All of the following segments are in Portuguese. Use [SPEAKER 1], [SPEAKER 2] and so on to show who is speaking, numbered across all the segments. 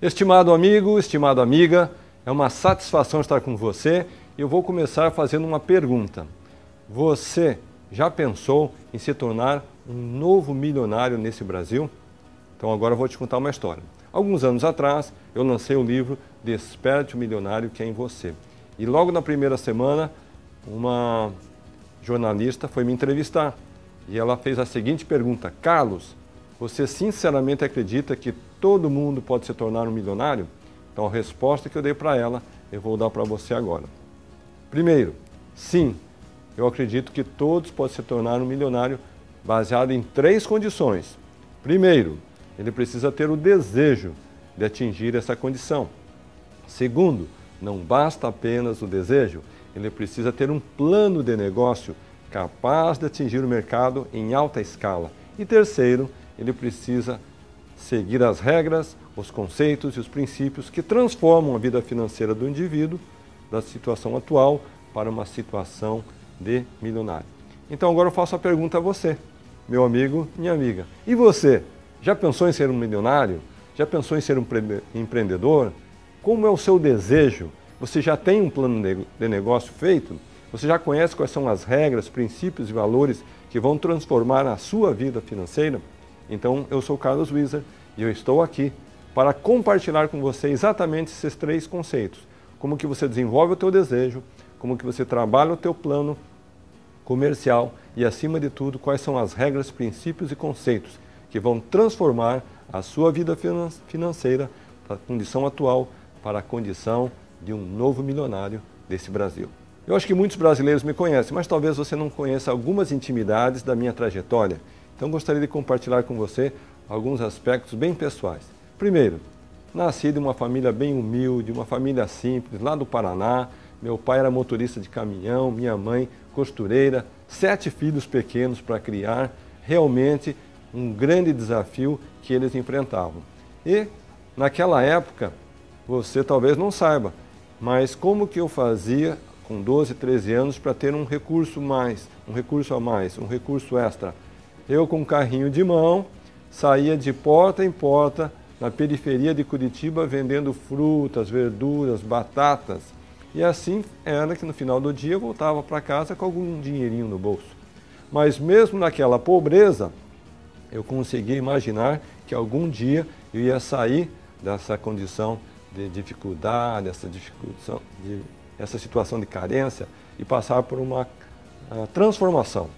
[SPEAKER 1] Estimado amigo, estimada amiga, é uma satisfação estar com você. Eu vou começar fazendo uma pergunta. Você já pensou em se tornar um novo milionário nesse Brasil? Então agora eu vou te contar uma história. Alguns anos atrás, eu lancei o livro Desperte o Milionário que é em você. E logo na primeira semana, uma jornalista foi me entrevistar e ela fez a seguinte pergunta: Carlos, você sinceramente acredita que todo mundo pode se tornar um milionário? Então a resposta que eu dei para ela, eu vou dar para você agora. Primeiro, sim, eu acredito que todos podem se tornar um milionário baseado em três condições. Primeiro, ele precisa ter o desejo de atingir essa condição. Segundo, não basta apenas o desejo, ele precisa ter um plano de negócio capaz de atingir o mercado em alta escala. E terceiro, ele precisa seguir as regras, os conceitos e os princípios que transformam a vida financeira do indivíduo da situação atual para uma situação de milionário. Então agora eu faço a pergunta a você, meu amigo, minha amiga. E você, já pensou em ser um milionário? Já pensou em ser um empreendedor? Como é o seu desejo? Você já tem um plano de negócio feito? Você já conhece quais são as regras, princípios e valores que vão transformar a sua vida financeira? Então, eu sou Carlos Wieser e eu estou aqui para compartilhar com você exatamente esses três conceitos. Como que você desenvolve o teu desejo, como que você trabalha o teu plano comercial e, acima de tudo, quais são as regras, princípios e conceitos que vão transformar a sua vida financeira da condição atual para a condição de um novo milionário desse Brasil. Eu acho que muitos brasileiros me conhecem, mas talvez você não conheça algumas intimidades da minha trajetória. Então gostaria de compartilhar com você alguns aspectos bem pessoais. Primeiro, nasci de uma família bem humilde, uma família simples, lá do Paraná. Meu pai era motorista de caminhão, minha mãe costureira, sete filhos pequenos para criar. Realmente um grande desafio que eles enfrentavam. E naquela época, você talvez não saiba, mas como que eu fazia com 12, 13 anos para ter um recurso mais, um recurso a mais, um recurso extra? Eu com um carrinho de mão saía de porta em porta na periferia de Curitiba vendendo frutas, verduras, batatas. E assim era que no final do dia eu voltava para casa com algum dinheirinho no bolso. Mas mesmo naquela pobreza, eu conseguia imaginar que algum dia eu ia sair dessa condição de dificuldade, essa, dificultação, de, essa situação de carência e passar por uma uh, transformação.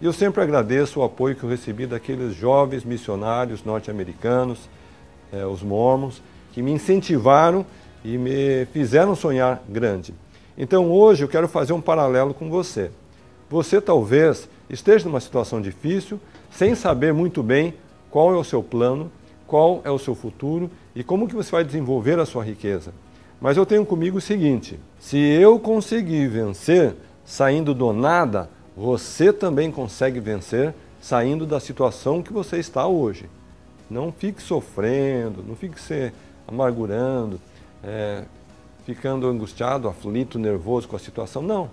[SPEAKER 1] E eu sempre agradeço o apoio que eu recebi daqueles jovens missionários norte-americanos, eh, os mormons, que me incentivaram e me fizeram sonhar grande. Então hoje eu quero fazer um paralelo com você. Você talvez esteja numa situação difícil, sem saber muito bem qual é o seu plano, qual é o seu futuro e como que você vai desenvolver a sua riqueza. Mas eu tenho comigo o seguinte: se eu conseguir vencer saindo do nada, você também consegue vencer saindo da situação que você está hoje. Não fique sofrendo, não fique se amargurando, é, ficando angustiado, aflito, nervoso com a situação. Não.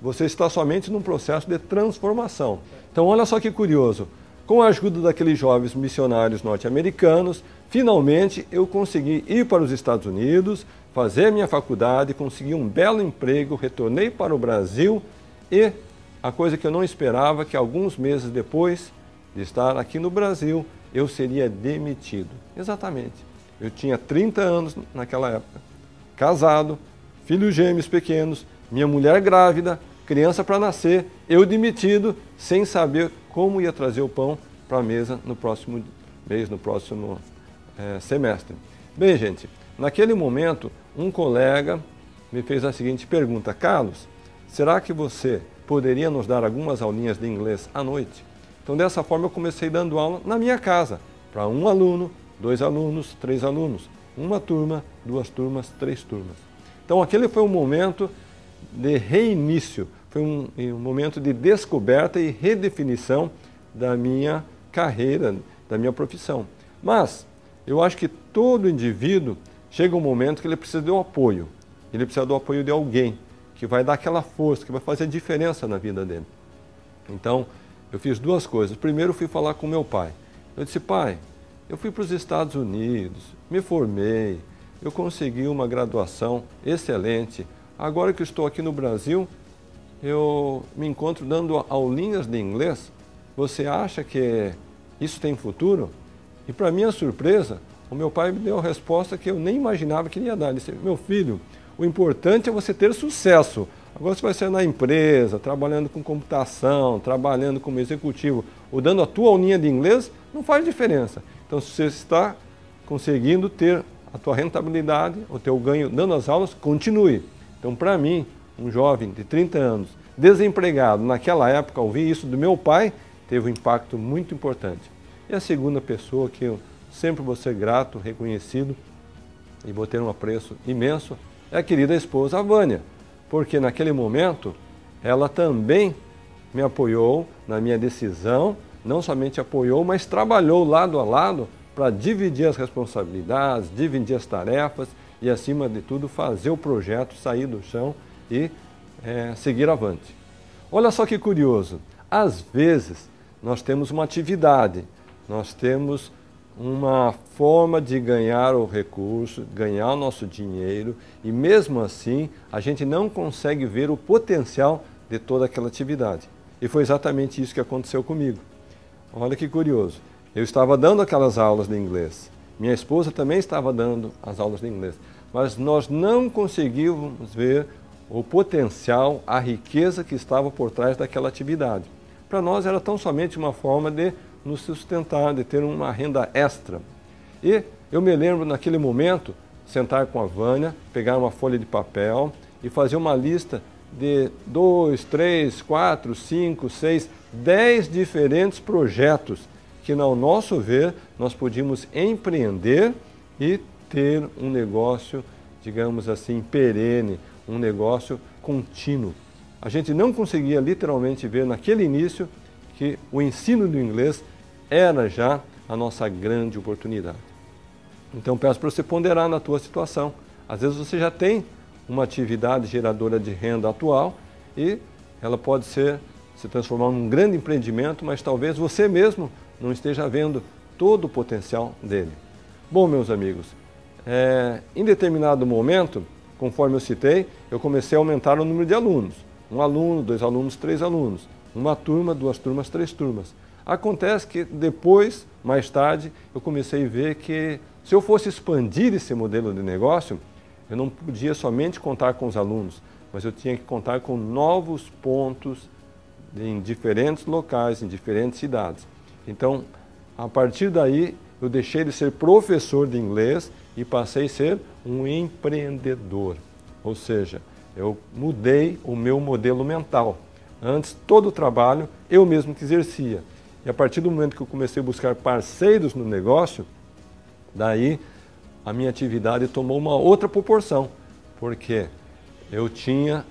[SPEAKER 1] Você está somente num processo de transformação. Então, olha só que curioso. Com a ajuda daqueles jovens missionários norte-americanos, finalmente eu consegui ir para os Estados Unidos, fazer minha faculdade, consegui um belo emprego, retornei para o Brasil e a coisa que eu não esperava que alguns meses depois de estar aqui no Brasil, eu seria demitido. Exatamente. Eu tinha 30 anos naquela época, casado, filhos gêmeos pequenos, minha mulher grávida, criança para nascer, eu demitido, sem saber como ia trazer o pão para a mesa no próximo mês, no próximo é, semestre. Bem, gente, naquele momento, um colega me fez a seguinte pergunta: Carlos, será que você poderia nos dar algumas aulinhas de inglês à noite? Então, dessa forma, eu comecei dando aula na minha casa, para um aluno, dois alunos, três alunos, uma turma, duas turmas, três turmas. Então, aquele foi um momento de reinício foi um, um momento de descoberta e redefinição da minha carreira, da minha profissão. Mas eu acho que todo indivíduo chega um momento que ele precisa de um apoio. Ele precisa do apoio de alguém que vai dar aquela força, que vai fazer diferença na vida dele. Então, eu fiz duas coisas. Primeiro, fui falar com meu pai. Eu disse, pai, eu fui para os Estados Unidos, me formei, eu consegui uma graduação excelente. Agora que estou aqui no Brasil, eu me encontro dando aulinhas de inglês. Você acha que isso tem futuro? E para minha surpresa, o meu pai me deu a resposta que eu nem imaginava que ele ia dar. Ele disse: Meu filho, o importante é você ter sucesso. Agora você vai ser na empresa, trabalhando com computação, trabalhando como executivo, ou dando a tua aulinha de inglês, não faz diferença. Então, se você está conseguindo ter a tua rentabilidade, o teu ganho dando as aulas, continue. Então, para mim, um jovem de 30 anos, desempregado, naquela época, ouvir isso do meu pai, teve um impacto muito importante. E a segunda pessoa que eu sempre vou ser grato, reconhecido e vou ter um apreço imenso a querida esposa Vânia, porque naquele momento ela também me apoiou na minha decisão, não somente apoiou, mas trabalhou lado a lado para dividir as responsabilidades, dividir as tarefas e, acima de tudo, fazer o projeto sair do chão e é, seguir avante. Olha só que curioso, às vezes nós temos uma atividade, nós temos uma forma de ganhar o recurso, ganhar o nosso dinheiro e mesmo assim a gente não consegue ver o potencial de toda aquela atividade. E foi exatamente isso que aconteceu comigo. Olha que curioso. Eu estava dando aquelas aulas de inglês. Minha esposa também estava dando as aulas de inglês. Mas nós não conseguimos ver o potencial, a riqueza que estava por trás daquela atividade. Para nós era tão somente uma forma de nos sustentar, de ter uma renda extra. E eu me lembro naquele momento, sentar com a Vânia, pegar uma folha de papel e fazer uma lista de dois, três, quatro, cinco, seis, dez diferentes projetos que, no nosso ver, nós podíamos empreender e ter um negócio, digamos assim, perene, um negócio contínuo. A gente não conseguia literalmente ver naquele início que o ensino do inglês era já a nossa grande oportunidade. Então peço para você ponderar na tua situação. Às vezes você já tem uma atividade geradora de renda atual e ela pode ser se transformar num grande empreendimento, mas talvez você mesmo não esteja vendo todo o potencial dele. Bom, meus amigos, é, em determinado momento, conforme eu citei, eu comecei a aumentar o número de alunos. Um aluno, dois alunos, três alunos. Uma turma, duas turmas, três turmas. Acontece que depois, mais tarde, eu comecei a ver que se eu fosse expandir esse modelo de negócio, eu não podia somente contar com os alunos, mas eu tinha que contar com novos pontos em diferentes locais, em diferentes cidades. Então, a partir daí, eu deixei de ser professor de inglês e passei a ser um empreendedor. Ou seja, eu mudei o meu modelo mental. Antes, todo o trabalho eu mesmo que exercia. E a partir do momento que eu comecei a buscar parceiros no negócio, daí a minha atividade tomou uma outra proporção, porque eu tinha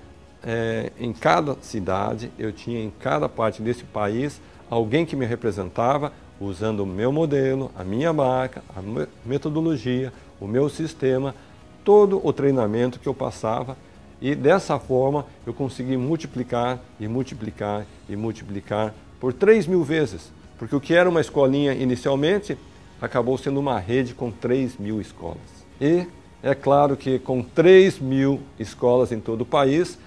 [SPEAKER 1] é, em cada cidade, eu tinha em cada parte desse país alguém que me representava usando o meu modelo, a minha marca, a metodologia, o meu sistema, todo o treinamento que eu passava. E dessa forma eu consegui multiplicar e multiplicar e multiplicar por 3 mil vezes, porque o que era uma escolinha inicialmente acabou sendo uma rede com 3 mil escolas. E é claro que com 3 mil escolas em todo o país,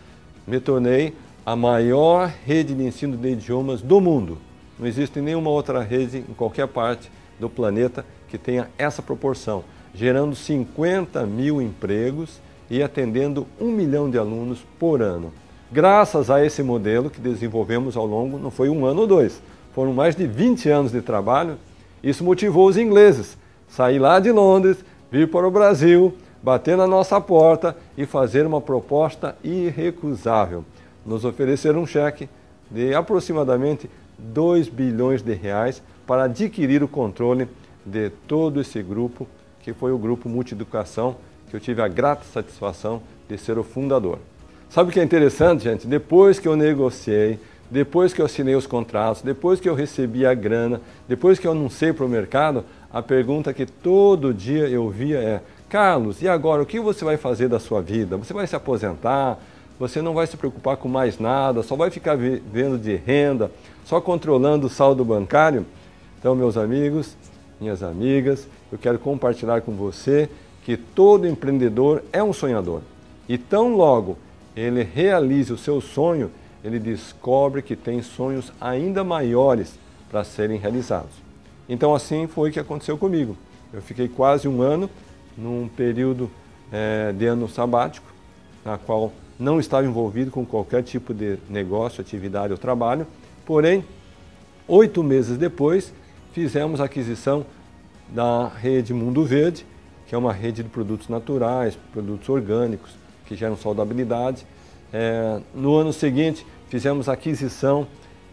[SPEAKER 1] me tornei a maior rede de ensino de idiomas do mundo. Não existe nenhuma outra rede em qualquer parte do planeta que tenha essa proporção, gerando 50 mil empregos e atendendo um milhão de alunos por ano. Graças a esse modelo que desenvolvemos ao longo, não foi um ano ou dois, foram mais de 20 anos de trabalho, isso motivou os ingleses sair lá de Londres, vir para o Brasil, bater na nossa porta e fazer uma proposta irrecusável. Nos oferecer um cheque de aproximadamente 2 bilhões de reais para adquirir o controle de todo esse grupo, que foi o grupo Multieducação, que eu tive a grata satisfação de ser o fundador. Sabe o que é interessante, gente? Depois que eu negociei, depois que eu assinei os contratos, depois que eu recebi a grana, depois que eu anunciei para o mercado, a pergunta que todo dia eu via é: Carlos, e agora o que você vai fazer da sua vida? Você vai se aposentar? Você não vai se preocupar com mais nada? Só vai ficar vivendo de renda? Só controlando o saldo bancário? Então, meus amigos, minhas amigas, eu quero compartilhar com você que todo empreendedor é um sonhador. E tão logo ele realize o seu sonho, ele descobre que tem sonhos ainda maiores para serem realizados. Então assim foi que aconteceu comigo. Eu fiquei quase um ano num período é, de ano sabático, na qual não estava envolvido com qualquer tipo de negócio, atividade ou trabalho. Porém, oito meses depois, fizemos a aquisição da rede Mundo Verde, que é uma rede de produtos naturais, produtos orgânicos, que geram saudabilidade. É, no ano seguinte, fizemos a aquisição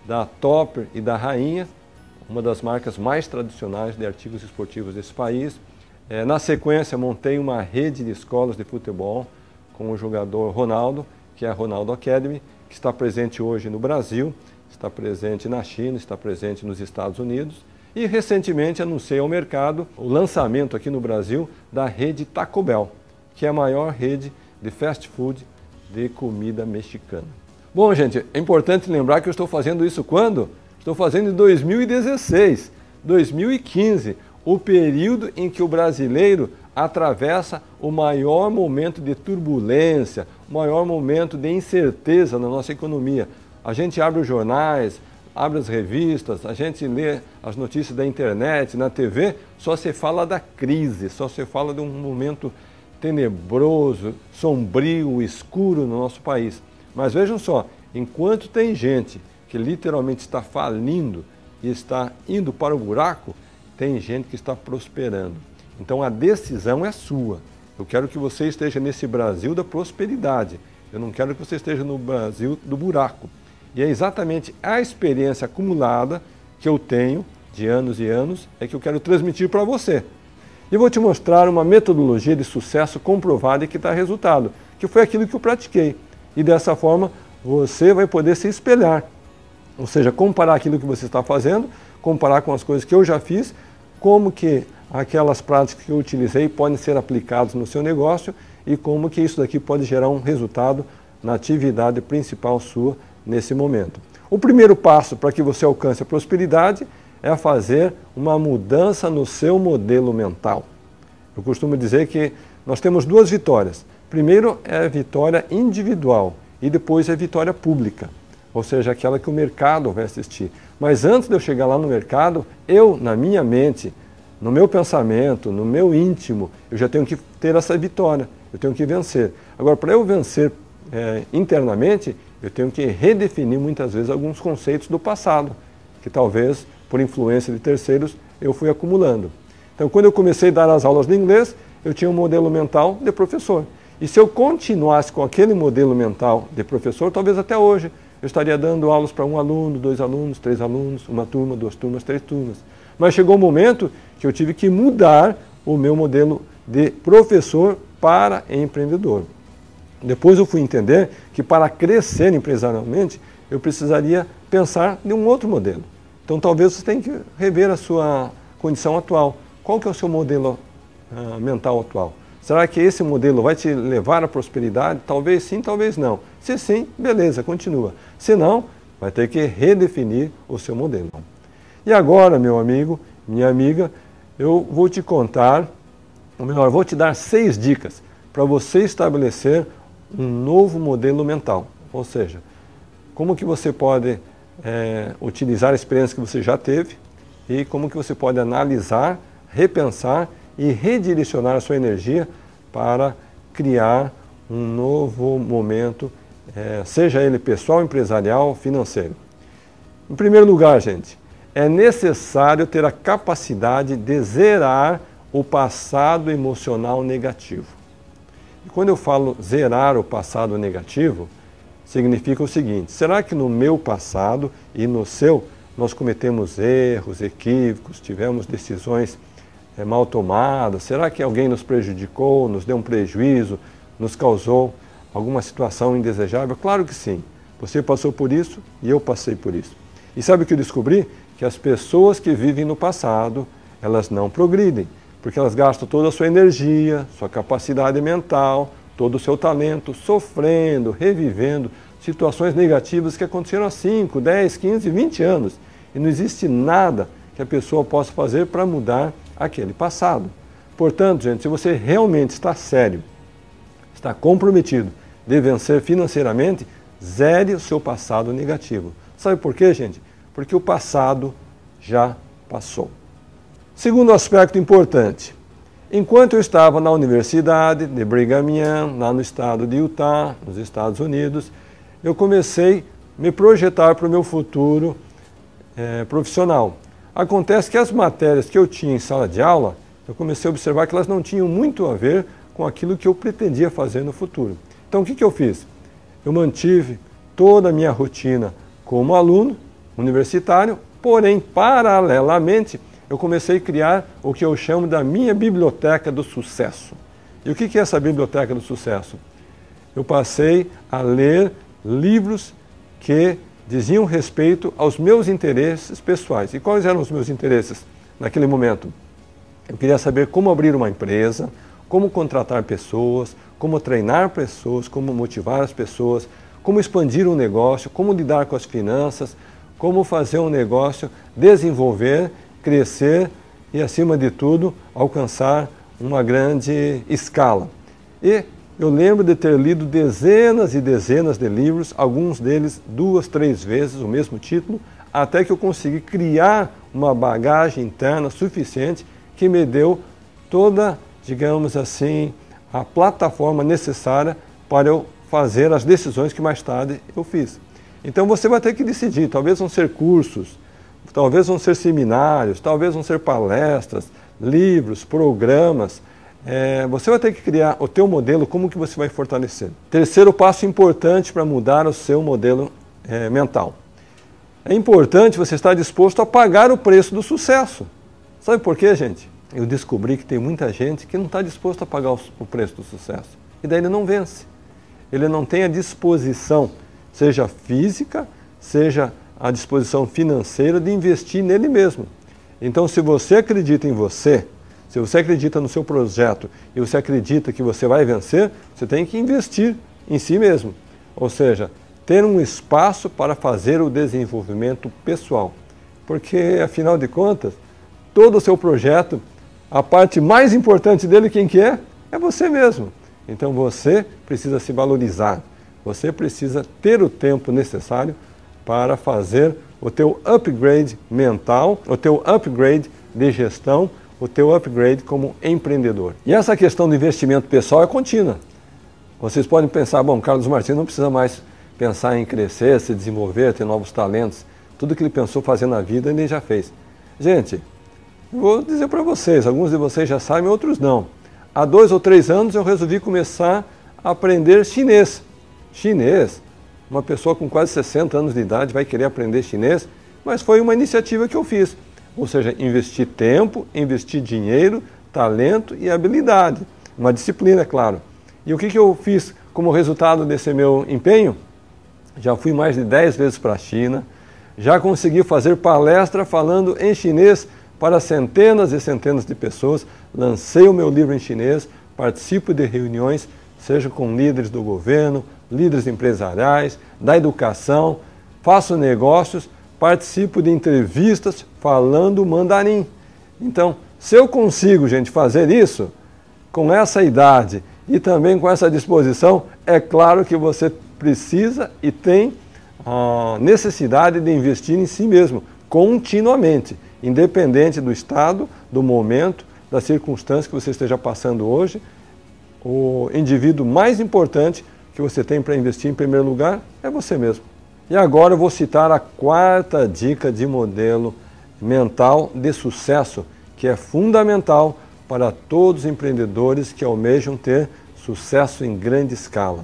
[SPEAKER 1] da Topper e da Rainha, uma das marcas mais tradicionais de artigos esportivos desse país. É, na sequência, montei uma rede de escolas de futebol com o jogador Ronaldo, que é a Ronaldo Academy, que está presente hoje no Brasil, está presente na China, está presente nos Estados Unidos. E recentemente anunciei ao mercado o lançamento aqui no Brasil da rede Taco Bell, que é a maior rede de fast food de comida mexicana. Bom, gente, é importante lembrar que eu estou fazendo isso quando? Estou fazendo em 2016, 2015, o período em que o brasileiro atravessa o maior momento de turbulência, o maior momento de incerteza na nossa economia. A gente abre os jornais, abre as revistas, a gente lê as notícias da internet, na TV, só se fala da crise, só se fala de um momento tenebroso, sombrio, escuro no nosso país. Mas vejam só, enquanto tem gente que literalmente está falindo e está indo para o buraco, tem gente que está prosperando. Então a decisão é sua. Eu quero que você esteja nesse Brasil da prosperidade. Eu não quero que você esteja no Brasil do buraco. E é exatamente a experiência acumulada que eu tenho de anos e anos é que eu quero transmitir para você. E vou te mostrar uma metodologia de sucesso comprovada e que dá resultado, que foi aquilo que eu pratiquei. E dessa forma você vai poder se espelhar, ou seja, comparar aquilo que você está fazendo, comparar com as coisas que eu já fiz, como que aquelas práticas que eu utilizei podem ser aplicadas no seu negócio e como que isso daqui pode gerar um resultado na atividade principal sua nesse momento. O primeiro passo para que você alcance a prosperidade é fazer uma mudança no seu modelo mental. Eu costumo dizer que nós temos duas vitórias. Primeiro é a vitória individual e depois é a vitória pública, ou seja, aquela que o mercado vai assistir. Mas antes de eu chegar lá no mercado, eu, na minha mente, no meu pensamento, no meu íntimo, eu já tenho que ter essa vitória, eu tenho que vencer. Agora, para eu vencer é, internamente, eu tenho que redefinir muitas vezes alguns conceitos do passado, que talvez por influência de terceiros eu fui acumulando. Então, quando eu comecei a dar as aulas de inglês, eu tinha um modelo mental de professor. E se eu continuasse com aquele modelo mental de professor, talvez até hoje eu estaria dando aulas para um aluno, dois alunos, três alunos, uma turma, duas turmas, três turmas. Mas chegou um momento que eu tive que mudar o meu modelo de professor para empreendedor. Depois eu fui entender que para crescer empresarialmente, eu precisaria pensar em um outro modelo. Então talvez você tenha que rever a sua condição atual. Qual que é o seu modelo uh, mental atual? Será que esse modelo vai te levar à prosperidade? Talvez sim, talvez não. Se sim, beleza, continua. Se não, vai ter que redefinir o seu modelo. E agora, meu amigo, minha amiga, eu vou te contar, ou melhor, vou te dar seis dicas para você estabelecer um novo modelo mental. Ou seja, como que você pode é, utilizar a experiência que você já teve e como que você pode analisar, repensar e redirecionar a sua energia para criar um novo momento, é, seja ele pessoal, empresarial, financeiro. Em primeiro lugar, gente, é necessário ter a capacidade de zerar o passado emocional negativo. E quando eu falo zerar o passado negativo, significa o seguinte: será que no meu passado e no seu nós cometemos erros, equívocos, tivemos decisões é, mal tomadas? Será que alguém nos prejudicou, nos deu um prejuízo, nos causou alguma situação indesejável? Claro que sim. Você passou por isso e eu passei por isso. E sabe o que eu descobri? Que as pessoas que vivem no passado, elas não progridem porque elas gastam toda a sua energia, sua capacidade mental, todo o seu talento, sofrendo, revivendo situações negativas que aconteceram há 5, 10, 15, 20 anos. E não existe nada que a pessoa possa fazer para mudar aquele passado. Portanto, gente, se você realmente está sério, está comprometido de vencer financeiramente, zere o seu passado negativo. Sabe por quê, gente? Porque o passado já passou. Segundo aspecto importante, enquanto eu estava na Universidade de Brigham Young, lá no estado de Utah, nos Estados Unidos, eu comecei a me projetar para o meu futuro é, profissional. Acontece que as matérias que eu tinha em sala de aula, eu comecei a observar que elas não tinham muito a ver com aquilo que eu pretendia fazer no futuro. Então, o que, que eu fiz? Eu mantive toda a minha rotina como aluno universitário, porém, paralelamente, eu comecei a criar o que eu chamo da minha biblioteca do sucesso. E o que, é essa biblioteca do sucesso? Eu passei a ler livros que diziam respeito aos meus interesses pessoais. E quais eram os meus interesses naquele momento? Eu queria saber como abrir uma empresa, como contratar pessoas, como treinar pessoas, como motivar as pessoas, como expandir um negócio, como lidar com as finanças, como fazer um negócio desenvolver, crescer e, acima de tudo, alcançar uma grande escala. E eu lembro de ter lido dezenas e dezenas de livros, alguns deles duas, três vezes o mesmo título, até que eu consegui criar uma bagagem interna suficiente que me deu toda, digamos assim, a plataforma necessária para eu fazer as decisões que mais tarde eu fiz. Então você vai ter que decidir, talvez vão ser cursos, talvez vão ser seminários, talvez vão ser palestras, livros, programas, é, você vai ter que criar o teu modelo, como que você vai fortalecer. Terceiro passo importante para mudar o seu modelo é, mental. É importante você estar disposto a pagar o preço do sucesso. Sabe por quê, gente? Eu descobri que tem muita gente que não está disposto a pagar o, preço do sucesso. E daí ele não vence. Ele não tem a disposição, seja física, seja a disposição financeira de investir nele mesmo. Então, se você acredita em você, se você acredita no seu projeto e você acredita que você vai vencer, você tem que investir em si mesmo. Ou seja, ter um espaço para fazer o desenvolvimento pessoal. Porque, afinal de contas, todo o seu projeto, a parte mais importante dele, quem que é? É você mesmo. Então você precisa se valorizar. Você precisa ter o tempo necessário para fazer o teu upgrade mental, o teu upgrade de gestão, o teu upgrade como empreendedor. E essa questão do investimento pessoal é contínua. Vocês podem pensar, bom, Carlos Martins não precisa mais pensar em crescer, se desenvolver, ter novos talentos. Tudo que ele pensou fazer na vida, ele já fez. Gente, vou dizer para vocês, alguns de vocês já sabem, outros não. Há dois ou três anos eu resolvi começar a aprender chinês. Chinês, uma pessoa com quase 60 anos de idade vai querer aprender chinês, mas foi uma iniciativa que eu fiz. Ou seja, investir tempo, investir dinheiro, talento e habilidade. Uma disciplina, é claro. E o que, que eu fiz como resultado desse meu empenho? Já fui mais de 10 vezes para a China, já consegui fazer palestra falando em chinês para centenas e centenas de pessoas, lancei o meu livro em chinês, participo de reuniões, seja com líderes do governo, líderes empresariais, da educação, faço negócios participo de entrevistas falando mandarim. Então, se eu consigo, gente, fazer isso com essa idade e também com essa disposição, é claro que você precisa e tem a necessidade de investir em si mesmo continuamente, independente do estado, do momento, da circunstância que você esteja passando hoje. O indivíduo mais importante que você tem para investir em primeiro lugar é você mesmo. E agora eu vou citar a quarta dica de modelo mental de sucesso, que é fundamental para todos os empreendedores que almejam ter sucesso em grande escala.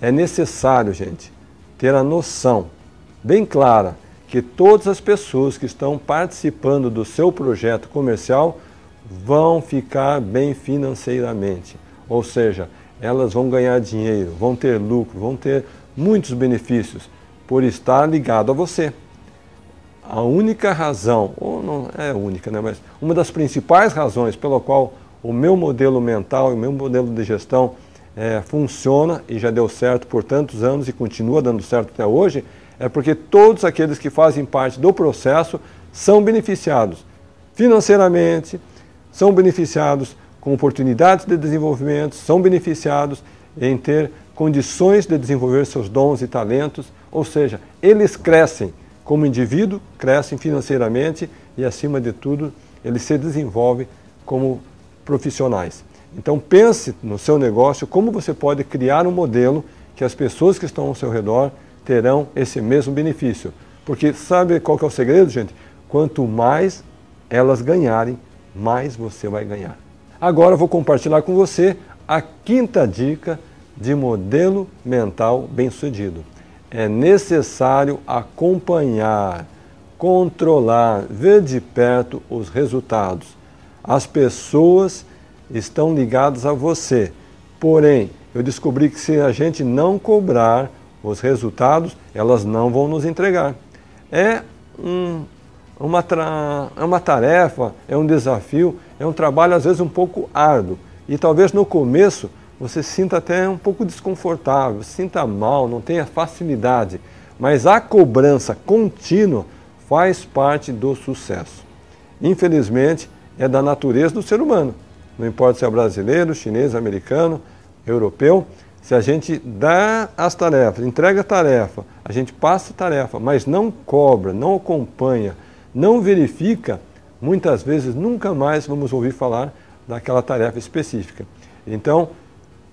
[SPEAKER 1] É necessário, gente, ter a noção bem clara que todas as pessoas que estão participando do seu projeto comercial vão ficar bem financeiramente. Ou seja, elas vão ganhar dinheiro, vão ter lucro, vão ter muitos benefícios por estar ligado a você. A única razão, ou não é única, né, mas uma das principais razões pela qual o meu modelo mental e o meu modelo de gestão é, funciona e já deu certo por tantos anos e continua dando certo até hoje, é porque todos aqueles que fazem parte do processo são beneficiados financeiramente, são beneficiados com oportunidades de desenvolvimento, são beneficiados em ter condições de desenvolver seus dons e talentos, ou seja, eles crescem como indivíduo, crescem financeiramente e, acima de tudo, eles se desenvolvem como profissionais. Então pense no seu negócio como você pode criar um modelo que as pessoas que estão ao seu redor terão esse mesmo benefício. Porque sabe qual é o segredo, gente? Quanto mais elas ganharem, mais você vai ganhar. Agora eu vou compartilhar com você a quinta dica de modelo mental bem-sucedido. É necessário acompanhar, controlar, ver de perto os resultados. As pessoas estão ligadas a você. Porém, eu descobri que se a gente não cobrar os resultados, elas não vão nos entregar. É um, uma, é uma tarefa, é um desafio, é um trabalho às vezes um pouco árduo. E talvez no começo você sinta até um pouco desconfortável, sinta mal, não tenha facilidade. Mas a cobrança contínua faz parte do sucesso. Infelizmente, é da natureza do ser humano. Não importa se é brasileiro, chinês, americano, europeu, se a gente dá as tarefas, entrega a tarefa, a gente passa a tarefa, mas não cobra, não acompanha, não verifica, muitas vezes nunca mais vamos ouvir falar daquela tarefa específica. Então,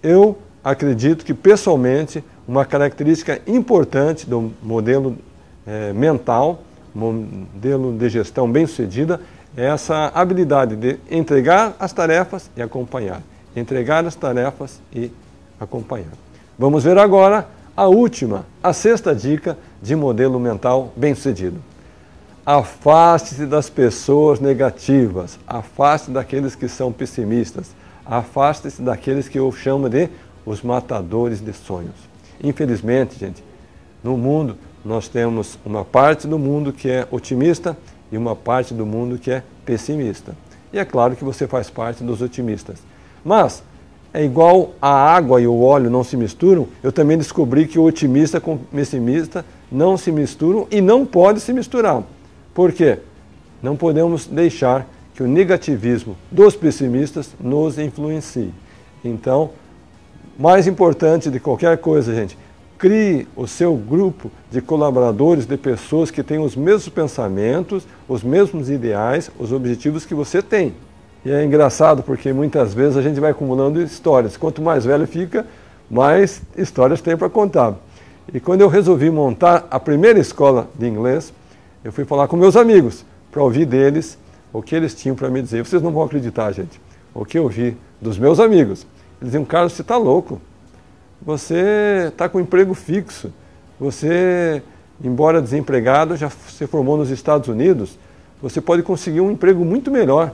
[SPEAKER 1] eu acredito que pessoalmente uma característica importante do modelo é, mental, modelo de gestão bem-sucedida, é essa habilidade de entregar as tarefas e acompanhar. Entregar as tarefas e acompanhar. Vamos ver agora a última, a sexta dica de modelo mental bem-sucedido. Afaste-se das pessoas negativas, afaste daqueles que são pessimistas, afaste-se daqueles que eu chamo de os matadores de sonhos. Infelizmente, gente, no mundo nós temos uma parte do mundo que é otimista e uma parte do mundo que é pessimista. E é claro que você faz parte dos otimistas. Mas é igual a água e o óleo não se misturam, eu também descobri que o otimista com o pessimista não se misturam e não pode se misturar. Por quê? Não podemos deixar que o negativismo dos pessimistas nos influencie. Então, mais importante de qualquer coisa, gente, crie o seu grupo de colaboradores, de pessoas que têm os mesmos pensamentos, os mesmos ideais, os objetivos que você tem. E é engraçado porque muitas vezes a gente vai acumulando histórias. Quanto mais velho fica, mais histórias tem para contar. E quando eu resolvi montar a primeira escola de inglês, eu fui falar com meus amigos para ouvir deles o que eles tinham para me dizer. Vocês não vão acreditar, gente. O que eu ouvi dos meus amigos. Eles diziam, Carlos, você está louco. Você está com um emprego fixo. Você, embora desempregado, já se formou nos Estados Unidos. Você pode conseguir um emprego muito melhor.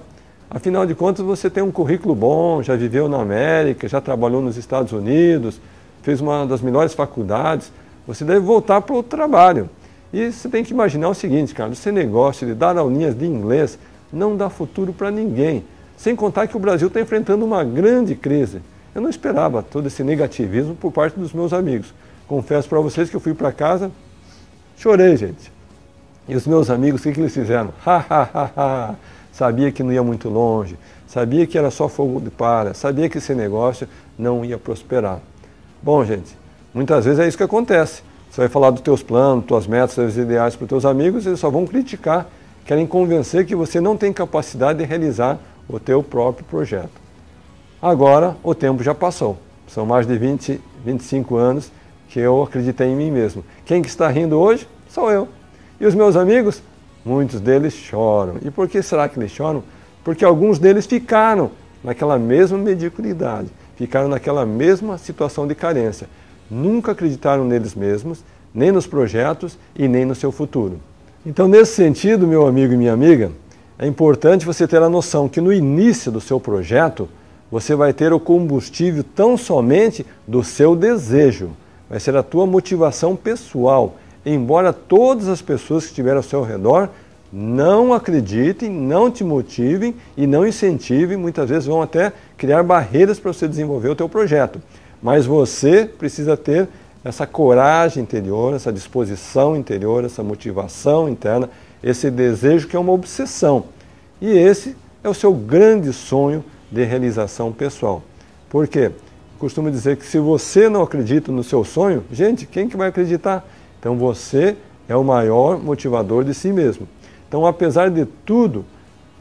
[SPEAKER 1] Afinal de contas, você tem um currículo bom, já viveu na América, já trabalhou nos Estados Unidos, fez uma das melhores faculdades. Você deve voltar para o trabalho. E você tem que imaginar o seguinte, cara, esse negócio de dar aulinhas de inglês não dá futuro para ninguém. Sem contar que o Brasil está enfrentando uma grande crise. Eu não esperava todo esse negativismo por parte dos meus amigos. Confesso para vocês que eu fui para casa, chorei, gente. E os meus amigos, o que, que eles fizeram? Ha, ha, ha, ha. Sabia que não ia muito longe, sabia que era só fogo de palha, sabia que esse negócio não ia prosperar. Bom, gente, muitas vezes é isso que acontece. Você vai falar dos teus planos, tuas metas, seus ideais para os teus amigos, eles só vão criticar, querem convencer que você não tem capacidade de realizar o teu próprio projeto. Agora o tempo já passou. São mais de 20, 25 anos que eu acreditei em mim mesmo. Quem que está rindo hoje? Sou eu. E os meus amigos? Muitos deles choram. E por que será que eles choram? Porque alguns deles ficaram naquela mesma mediocridade, ficaram naquela mesma situação de carência. Nunca acreditaram neles mesmos, nem nos projetos e nem no seu futuro. Então, nesse sentido, meu amigo e minha amiga, é importante você ter a noção que no início do seu projeto, você vai ter o combustível tão somente do seu desejo. Vai ser a tua motivação pessoal. Embora todas as pessoas que estiverem ao seu redor não acreditem, não te motivem e não incentivem, muitas vezes vão até criar barreiras para você desenvolver o teu projeto. Mas você precisa ter essa coragem interior, essa disposição interior, essa motivação interna, esse desejo que é uma obsessão. E esse é o seu grande sonho de realização pessoal. Por quê? costumo dizer que se você não acredita no seu sonho, gente, quem que vai acreditar? Então você é o maior motivador de si mesmo. Então, apesar de tudo,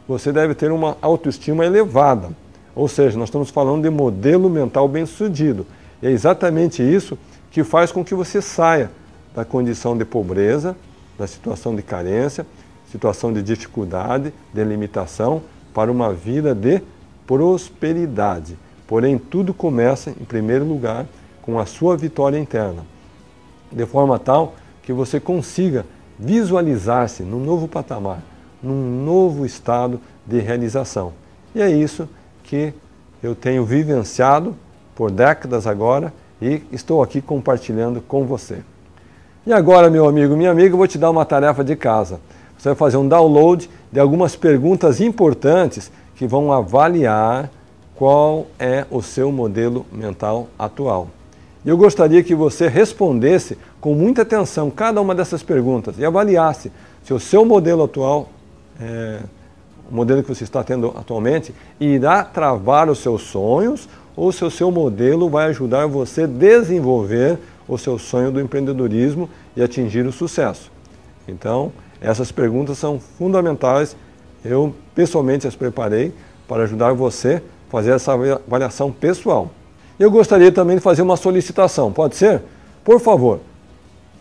[SPEAKER 1] você deve ter uma autoestima elevada. Ou seja, nós estamos falando de modelo mental bem-sucedido. É exatamente isso que faz com que você saia da condição de pobreza, da situação de carência, situação de dificuldade, de limitação, para uma vida de prosperidade. Porém, tudo começa, em primeiro lugar, com a sua vitória interna, de forma tal que você consiga visualizar-se num novo patamar, num novo estado de realização. E é isso que eu tenho vivenciado por décadas agora e estou aqui compartilhando com você. E agora, meu amigo, minha amiga, eu vou te dar uma tarefa de casa. Você vai fazer um download de algumas perguntas importantes que vão avaliar qual é o seu modelo mental atual. E eu gostaria que você respondesse com muita atenção cada uma dessas perguntas e avaliasse se o seu modelo atual, é, o modelo que você está tendo atualmente, irá travar os seus sonhos ou se o seu modelo vai ajudar você a desenvolver o seu sonho do empreendedorismo e atingir o sucesso. Então, essas perguntas são fundamentais. Eu pessoalmente as preparei para ajudar você fazer essa avaliação pessoal. Eu gostaria também de fazer uma solicitação, pode ser? Por favor,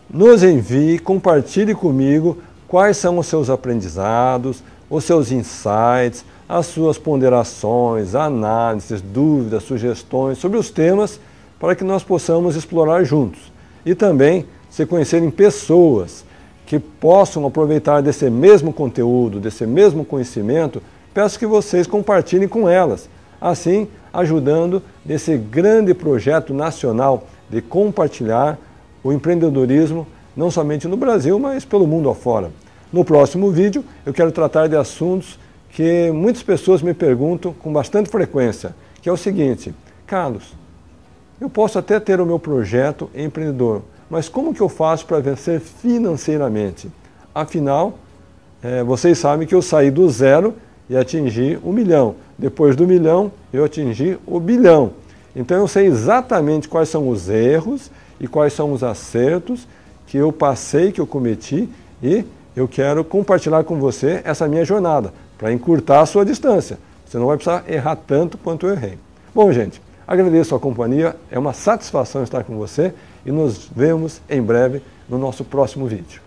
[SPEAKER 1] nos envie, compartilhe comigo quais são os seus aprendizados, os seus insights, as suas ponderações, análises, dúvidas, sugestões sobre os temas para que nós possamos explorar juntos. E também se conhecerem pessoas que possam aproveitar desse mesmo conteúdo, desse mesmo conhecimento, peço que vocês compartilhem com elas assim ajudando nesse grande projeto nacional de compartilhar o empreendedorismo não somente no Brasil, mas pelo mundo afora. No próximo vídeo eu quero tratar de assuntos que muitas pessoas me perguntam com bastante frequência, que é o seguinte, Carlos, eu posso até ter o meu projeto empreendedor, mas como que eu faço para vencer financeiramente? Afinal, é, vocês sabem que eu saí do zero e atingi um milhão. Depois do milhão, eu atingi o bilhão. Então eu sei exatamente quais são os erros e quais são os acertos que eu passei, que eu cometi e eu quero compartilhar com você essa minha jornada para encurtar a sua distância. Você não vai precisar errar tanto quanto eu errei. Bom, gente, agradeço a companhia, é uma satisfação estar com você e nos vemos em breve no nosso próximo vídeo.